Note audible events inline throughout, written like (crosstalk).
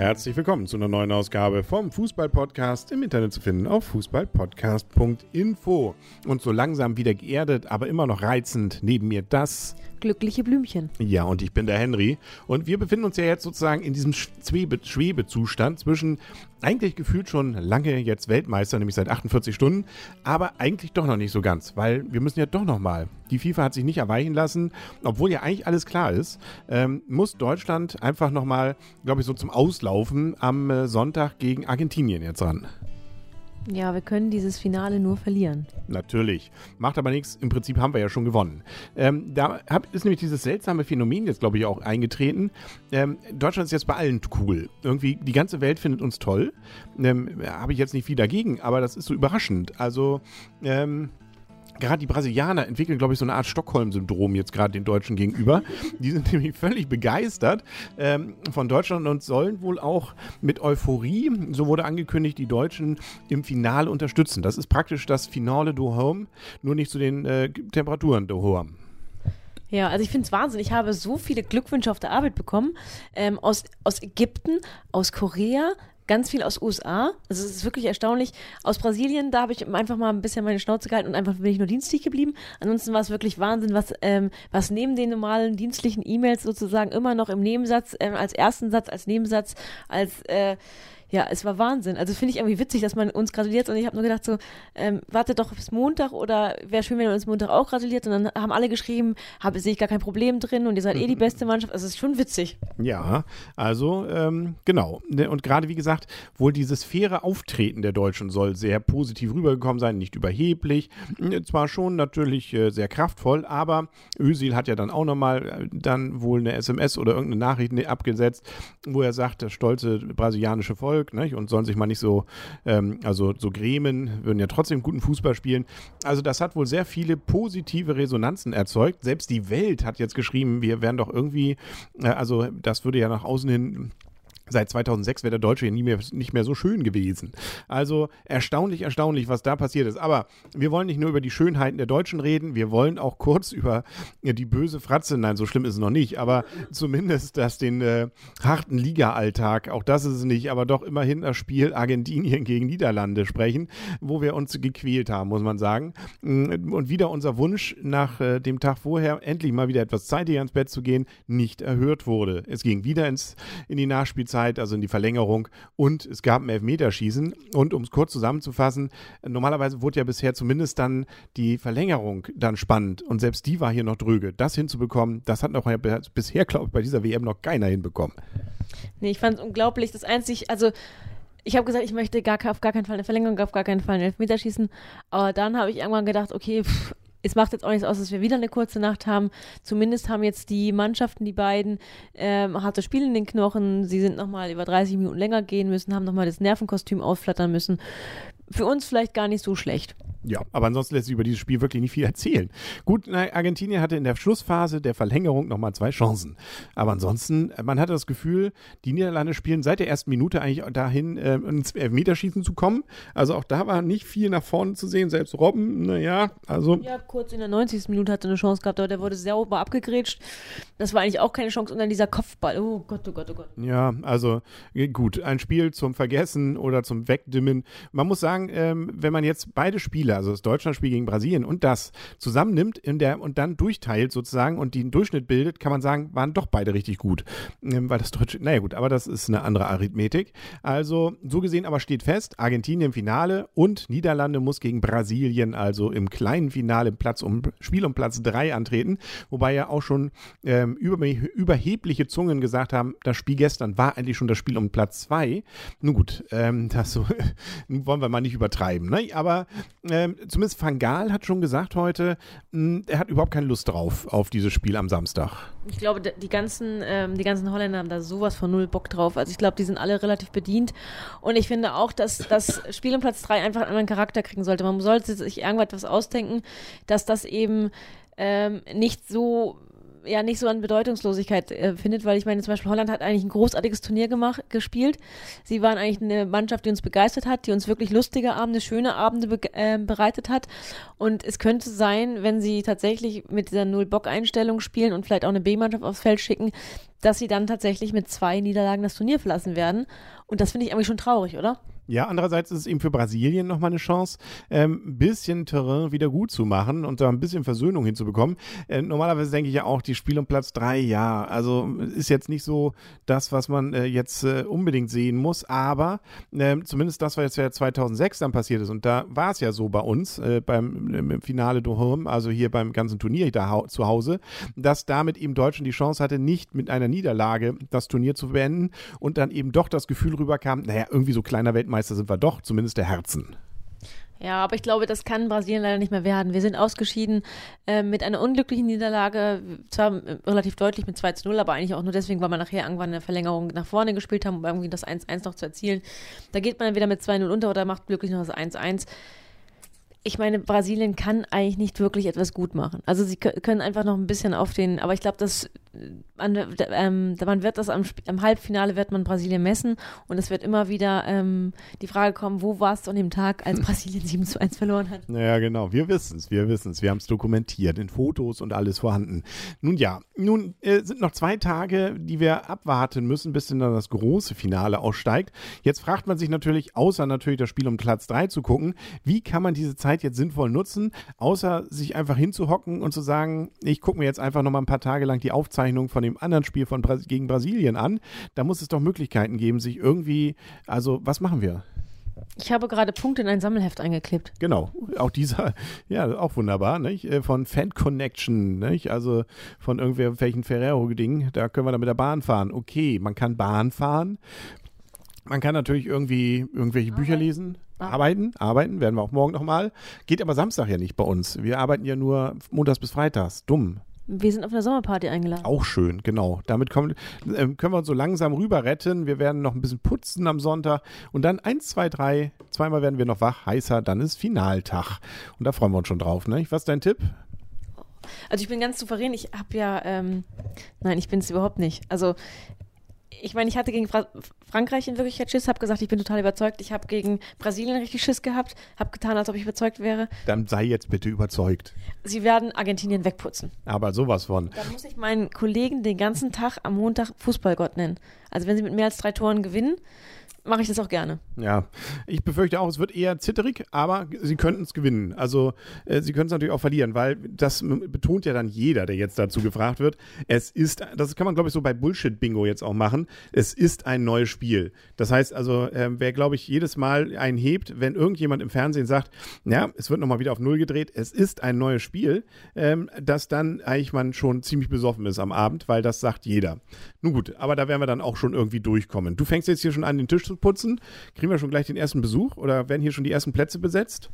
Herzlich willkommen zu einer neuen Ausgabe vom Fußball-Podcast im Internet zu finden auf fußballpodcast.info. Und so langsam wieder geerdet, aber immer noch reizend neben mir das glückliche Blümchen. Ja, und ich bin der Henry. Und wir befinden uns ja jetzt sozusagen in diesem Schwebe Schwebezustand zwischen eigentlich gefühlt schon lange jetzt Weltmeister, nämlich seit 48 Stunden, aber eigentlich doch noch nicht so ganz, weil wir müssen ja doch noch mal. Die FIFA hat sich nicht erweichen lassen, obwohl ja eigentlich alles klar ist, ähm, muss Deutschland einfach noch mal, glaube ich, so zum Auslaufen am äh, Sonntag gegen Argentinien jetzt ran. Ja, wir können dieses Finale nur verlieren. Natürlich. Macht aber nichts. Im Prinzip haben wir ja schon gewonnen. Ähm, da hab, ist nämlich dieses seltsame Phänomen jetzt, glaube ich, auch eingetreten. Ähm, Deutschland ist jetzt bei allen cool. Irgendwie, die ganze Welt findet uns toll. Ähm, Habe ich jetzt nicht viel dagegen, aber das ist so überraschend. Also, ähm, gerade die Brasilianer entwickeln, glaube ich, so eine Art Stockholm-Syndrom jetzt gerade den Deutschen gegenüber. Die sind (laughs) nämlich völlig begeistert ähm, von Deutschland und sollen wohl auch mit Euphorie, so wurde angekündigt, die Deutschen im Finale unterstützen. Das ist praktisch das Finale do Home, nur nicht zu den äh, Temperaturen do Home. Ja, also ich finde es Wahnsinn. Ich habe so viele Glückwünsche auf der Arbeit bekommen. Ähm, aus, aus Ägypten, aus Korea, ganz viel aus USA. Also es ist wirklich erstaunlich. Aus Brasilien, da habe ich einfach mal ein bisschen meine Schnauze gehalten und einfach bin ich nur dienstlich geblieben. Ansonsten war es wirklich Wahnsinn, was, ähm, was neben den normalen dienstlichen E-Mails sozusagen immer noch im Nebensatz, ähm, als ersten Satz, als Nebensatz, als äh, ja, es war Wahnsinn. Also finde ich irgendwie witzig, dass man uns gratuliert und ich habe nur gedacht so, ähm, wartet doch bis Montag oder wäre schön, wenn ihr uns Montag auch gratuliert und dann haben alle geschrieben, habe sehe ich gar kein Problem drin und ihr seid eh die beste Mannschaft. Also es ist schon witzig. Ja, also ähm, genau. Ne, und gerade wie gesagt, wohl dieses faire Auftreten der Deutschen soll sehr positiv rübergekommen sein, nicht überheblich. Ne, zwar schon natürlich äh, sehr kraftvoll, aber Özil hat ja dann auch nochmal äh, dann wohl eine SMS oder irgendeine Nachricht ne, abgesetzt, wo er sagt, das stolze brasilianische Volk Volk ne, und sollen sich mal nicht so, ähm, also so grämen, würden ja trotzdem guten Fußball spielen. Also das hat wohl sehr viele positive Resonanzen erzeugt. Selbst die Welt hat jetzt geschrieben, wir werden doch irgendwie, äh, also das würde ja nach außen hin Seit 2006 wäre der Deutsche ja nie mehr, nicht mehr so schön gewesen. Also erstaunlich, erstaunlich, was da passiert ist. Aber wir wollen nicht nur über die Schönheiten der Deutschen reden, wir wollen auch kurz (laughs) über die böse Fratze, nein, so schlimm ist es noch nicht, aber zumindest das den äh, harten Liga-Alltag, auch das ist es nicht, aber doch immerhin das Spiel Argentinien gegen Niederlande sprechen, wo wir uns gequält haben, muss man sagen. Mm, und wieder unser Wunsch nach äh, dem Tag vorher, endlich mal wieder etwas zeitiger ins Bett zu gehen, nicht erhört wurde. Es ging wieder ins, in die Nachspielzeit Nachspielzeit, also in die Verlängerung und es gab ein Elfmeterschießen. Und um es kurz zusammenzufassen, normalerweise wurde ja bisher zumindest dann die Verlängerung dann spannend und selbst die war hier noch dröge. Das hinzubekommen, das hat noch bisher, glaube ich, bei dieser WM noch keiner hinbekommen. Nee, ich fand es unglaublich. Das einzig, also ich habe gesagt, ich möchte gar, auf gar keinen Fall eine Verlängerung, auf gar keinen Fall einen Elfmeterschießen. Aber dann habe ich irgendwann gedacht, okay, pff, es macht jetzt auch nichts aus, dass wir wieder eine kurze Nacht haben. Zumindest haben jetzt die Mannschaften, die beiden, ähm, harte Spiel in den Knochen. Sie sind nochmal über 30 Minuten länger gehen müssen, haben nochmal das Nervenkostüm ausflattern müssen. Für uns vielleicht gar nicht so schlecht. Ja, aber ansonsten lässt sich über dieses Spiel wirklich nicht viel erzählen. Gut, Argentinien hatte in der Schlussphase der Verlängerung nochmal zwei Chancen. Aber ansonsten, man hatte das Gefühl, die Niederlande spielen seit der ersten Minute eigentlich dahin, äh, ins Elfmeterschießen zu kommen. Also auch da war nicht viel nach vorne zu sehen. Selbst Robben, naja, also. Ja, kurz in der 90. Minute hatte eine Chance gehabt, aber der wurde sehr ober abgegrätscht. Das war eigentlich auch keine Chance. Und dann dieser Kopfball. Oh Gott, oh Gott, oh Gott. Ja, also äh, gut, ein Spiel zum Vergessen oder zum Wegdimmen. Man muss sagen, ähm, wenn man jetzt beide Spiele Spiele, also das Deutschlandspiel gegen Brasilien und das zusammennimmt in der, und dann durchteilt sozusagen und den Durchschnitt bildet, kann man sagen, waren doch beide richtig gut. Ähm, weil das Deutsche, naja gut, aber das ist eine andere Arithmetik. Also so gesehen aber steht fest, Argentinien im Finale und Niederlande muss gegen Brasilien also im kleinen Finale im Platz um, Spiel um Platz 3 antreten, wobei ja auch schon ähm, über, überhebliche Zungen gesagt haben, das Spiel gestern war eigentlich schon das Spiel um Platz 2. Nun gut, ähm, das so, (laughs) wollen wir mal nicht übertreiben, ne? aber äh, ähm, zumindest Van Gaal hat schon gesagt heute, mh, hm, er hat überhaupt keine Lust drauf, auf dieses Spiel am Samstag. Ich glaube, die ganzen, ähm, die ganzen Holländer haben da sowas von null Bock drauf. Also ich glaube, die sind alle relativ bedient. Und ich finde auch, dass das Spiel um Platz 3 einfach einen anderen Charakter kriegen sollte. Man sollte sich irgendwas ausdenken, dass das eben ähm, nicht so ja nicht so an Bedeutungslosigkeit äh, findet, weil ich meine, zum Beispiel Holland hat eigentlich ein großartiges Turnier gemacht, gespielt. Sie waren eigentlich eine Mannschaft, die uns begeistert hat, die uns wirklich lustige Abende, schöne Abende be äh, bereitet hat. Und es könnte sein, wenn sie tatsächlich mit dieser Null-Bock-Einstellung spielen und vielleicht auch eine B-Mannschaft aufs Feld schicken, dass sie dann tatsächlich mit zwei Niederlagen das Turnier verlassen werden. Und das finde ich eigentlich schon traurig, oder? Ja, andererseits ist es eben für Brasilien nochmal eine Chance, ähm, ein bisschen Terrain wieder gut zu machen und da ein bisschen Versöhnung hinzubekommen. Äh, normalerweise denke ich ja auch, die Spiel um Platz drei, ja, also ist jetzt nicht so das, was man äh, jetzt äh, unbedingt sehen muss, aber ähm, zumindest das, was jetzt ja 2006 dann passiert ist und da war es ja so bei uns äh, beim im Finale Dohom, also hier beim ganzen Turnier da zu Hause, dass damit eben Deutschland die Chance hatte, nicht mit einer Niederlage das Turnier zu beenden und dann eben doch das Gefühl rüberkam, naja, irgendwie so kleiner Weltmeister Weltmeister sind wir doch, zumindest der Herzen. Ja, aber ich glaube, das kann Brasilien leider nicht mehr werden. Wir sind ausgeschieden äh, mit einer unglücklichen Niederlage, zwar relativ deutlich mit 2 zu 0, aber eigentlich auch nur deswegen, weil wir nachher irgendwann eine Verlängerung nach vorne gespielt haben, um irgendwie das 1-1 noch zu erzielen. Da geht man dann wieder mit 2-0 unter oder macht glücklich noch das 1-1 ich meine, Brasilien kann eigentlich nicht wirklich etwas gut machen. Also sie können einfach noch ein bisschen auf den, aber ich glaube, dass man, ähm, man wird das am, am, Halbfinale wird man Brasilien messen und es wird immer wieder ähm, die Frage kommen, wo warst du an dem Tag, als (laughs) Brasilien 7 zu 1 verloren hat? Ja, genau. Wir wissen es, wir wissen es. Wir haben es dokumentiert, in Fotos und alles vorhanden. Nun ja, nun äh, sind noch zwei Tage, die wir abwarten müssen, bis dann das große Finale aussteigt. Jetzt fragt man sich natürlich, außer natürlich das Spiel um Platz 3 zu gucken, wie kann man diese Zeit Zeit jetzt sinnvoll nutzen, außer sich einfach hinzuhocken und zu sagen, ich gucke mir jetzt einfach noch mal ein paar Tage lang die Aufzeichnung von dem anderen Spiel von Bras gegen Brasilien an. Da muss es doch Möglichkeiten geben, sich irgendwie, also was machen wir? Ich habe gerade Punkte in ein Sammelheft eingeklebt. Genau, auch dieser, (laughs) ja, auch wunderbar, nicht? Äh, von Fan Connection, nicht? Also von irgendwelchen Ferrero-Dingen, da können wir dann mit der Bahn fahren. Okay, man kann Bahn fahren. Man kann natürlich irgendwie irgendwelche Bücher lesen. Arbeiten, arbeiten, werden wir auch morgen nochmal. Geht aber Samstag ja nicht bei uns. Wir arbeiten ja nur montags bis freitags. Dumm. Wir sind auf einer Sommerparty eingeladen. Auch schön, genau. Damit kommen, äh, können wir uns so langsam rüber retten. Wir werden noch ein bisschen putzen am Sonntag. Und dann eins, zwei, drei, zweimal werden wir noch wach, heißer, dann ist Finaltag. Und da freuen wir uns schon drauf. Ne? Was ist dein Tipp? Also ich bin ganz souverän. Ich habe ja, ähm, nein, ich bin es überhaupt nicht. Also ich meine, ich hatte gegen Fra Frankreich in Wirklichkeit Schiss, habe gesagt, ich bin total überzeugt. Ich habe gegen Brasilien richtig Schiss gehabt, habe getan, als ob ich überzeugt wäre. Dann sei jetzt bitte überzeugt. Sie werden Argentinien wegputzen. Aber sowas von. Dann muss ich meinen Kollegen den ganzen Tag am Montag Fußballgott nennen. Also wenn sie mit mehr als drei Toren gewinnen, mache ich das auch gerne. Ja, ich befürchte auch, es wird eher zitterig, aber sie könnten es gewinnen. Also äh, sie können es natürlich auch verlieren, weil das betont ja dann jeder, der jetzt dazu gefragt wird. Es ist, das kann man glaube ich so bei Bullshit-Bingo jetzt auch machen. Es ist ein neues Spiel. Das heißt also, äh, wer glaube ich jedes Mal einen hebt, wenn irgendjemand im Fernsehen sagt, ja, es wird nochmal wieder auf Null gedreht, es ist ein neues Spiel, ähm, dass dann eigentlich man schon ziemlich besoffen ist am Abend, weil das sagt jeder. Nun gut, aber da werden wir dann auch schon irgendwie durchkommen. Du fängst jetzt hier schon an, den Tisch putzen. Kriegen wir schon gleich den ersten Besuch oder werden hier schon die ersten Plätze besetzt?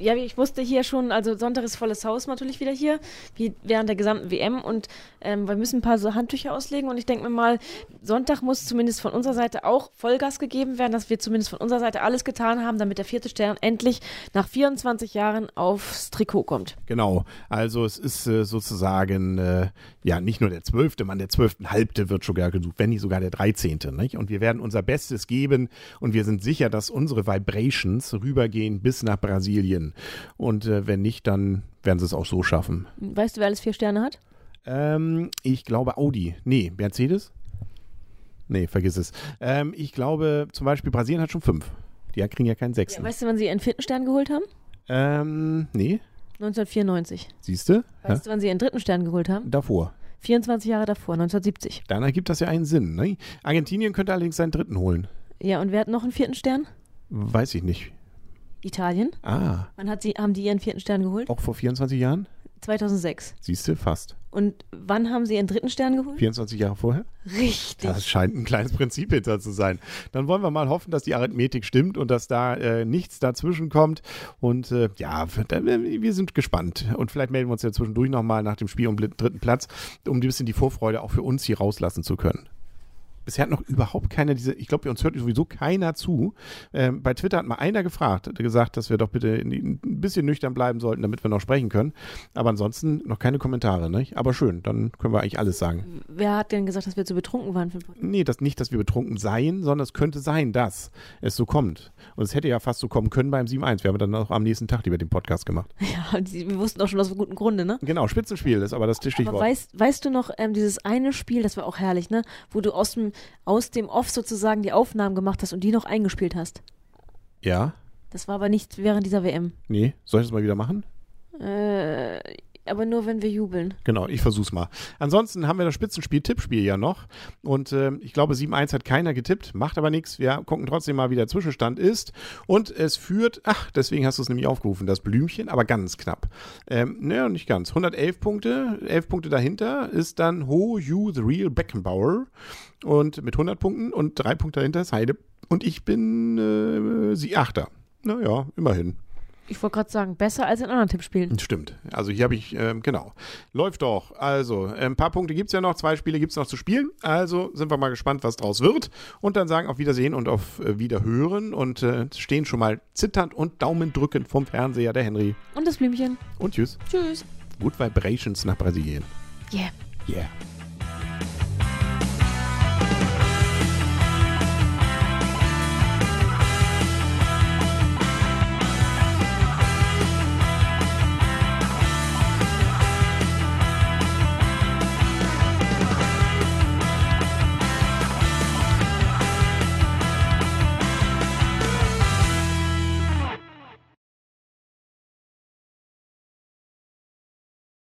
Ja, ich wusste hier schon, also Sonntag ist volles Haus natürlich wieder hier, wie während der gesamten WM und ähm, wir müssen ein paar so Handtücher auslegen und ich denke mir mal, Sonntag muss zumindest von unserer Seite auch Vollgas gegeben werden, dass wir zumindest von unserer Seite alles getan haben, damit der vierte Stern endlich nach 24 Jahren aufs Trikot kommt. Genau, also es ist äh, sozusagen äh, ja nicht nur der zwölfte Mann, der zwölften Halbte wird sogar gesucht, wenn nicht sogar der dreizehnte? Und wir werden unser Bestes geben und wir sind sicher, dass unsere Vibrations rübergehen bis nach Brasilien. Und äh, wenn nicht, dann werden sie es auch so schaffen. Weißt du, wer alles vier Sterne hat? Ähm, ich glaube Audi. Nee, Mercedes? Nee, vergiss es. Ähm, ich glaube zum Beispiel Brasilien hat schon fünf. Die kriegen ja keinen sechsten. Ja, weißt du, wann sie ihren vierten Stern geholt haben? Ähm, nee. 1994. Siehst du? Weißt ja? du, wann sie ihren dritten Stern geholt haben? Davor. 24 Jahre davor, 1970. Dann ergibt das ja einen Sinn. Ne? Argentinien könnte allerdings seinen dritten holen. Ja, und wer hat noch einen vierten Stern? Weiß ich nicht. Italien. Ah. Wann hat sie, haben die ihren vierten Stern geholt? Auch vor 24 Jahren? 2006. Siehst du, fast. Und wann haben sie ihren dritten Stern geholt? 24 Jahre vorher? Richtig. Das scheint ein kleines Prinzip hinter zu sein. Dann wollen wir mal hoffen, dass die Arithmetik stimmt und dass da äh, nichts dazwischen kommt. Und äh, ja, wir sind gespannt. Und vielleicht melden wir uns ja zwischendurch nochmal nach dem Spiel um den dritten Platz, um ein bisschen die Vorfreude auch für uns hier rauslassen zu können. Bisher hat noch überhaupt keiner diese, ich glaube, uns hört sowieso keiner zu. Ähm, bei Twitter hat mal einer gefragt, hat gesagt, dass wir doch bitte ein bisschen nüchtern bleiben sollten, damit wir noch sprechen können. Aber ansonsten noch keine Kommentare, ne? Aber schön, dann können wir eigentlich alles sagen. Wer hat denn gesagt, dass wir zu betrunken waren? Für nee, das nicht, dass wir betrunken seien, sondern es könnte sein, dass es so kommt. Und es hätte ja fast so kommen können beim 7-1. Wir haben dann auch am nächsten Tag lieber den Podcast gemacht. (laughs) Ja, die, wir wussten auch schon aus gutem Grunde, ne? Genau, Spitzenspiel ist aber das Stichwort. Aber weißt, weißt du noch, ähm, dieses eine Spiel, das war auch herrlich, ne? Wo du aus dem, aus dem Off sozusagen die Aufnahmen gemacht hast und die noch eingespielt hast. Ja? Das war aber nicht während dieser WM. Nee, soll ich das mal wieder machen? Äh, aber nur, wenn wir jubeln. Genau, ich versuch's mal. Ansonsten haben wir das Spitzenspiel, Tippspiel ja noch. Und äh, ich glaube, 7-1 hat keiner getippt, macht aber nichts. Wir gucken trotzdem mal, wie der Zwischenstand ist. Und es führt, ach, deswegen hast du es nämlich aufgerufen, das Blümchen, aber ganz knapp. Ähm, naja, nicht ganz. 111 Punkte, 11 Punkte dahinter ist dann Ho You the Real Beckenbauer. Und mit 100 Punkten und drei Punkte dahinter ist Heide. Und ich bin äh, sie Achter. Naja, immerhin. Ich wollte gerade sagen, besser als in anderen Tippspielen. Stimmt. Also hier habe ich, ähm, genau. Läuft doch. Also, ein paar Punkte gibt es ja noch, zwei Spiele gibt es noch zu spielen. Also sind wir mal gespannt, was draus wird. Und dann sagen auf Wiedersehen und auf äh, Wiederhören und äh, stehen schon mal zitternd und Daumen drückend vom Fernseher der Henry. Und das Blümchen. Und tschüss. Tschüss. Good Vibrations nach Brasilien. Yeah. Yeah.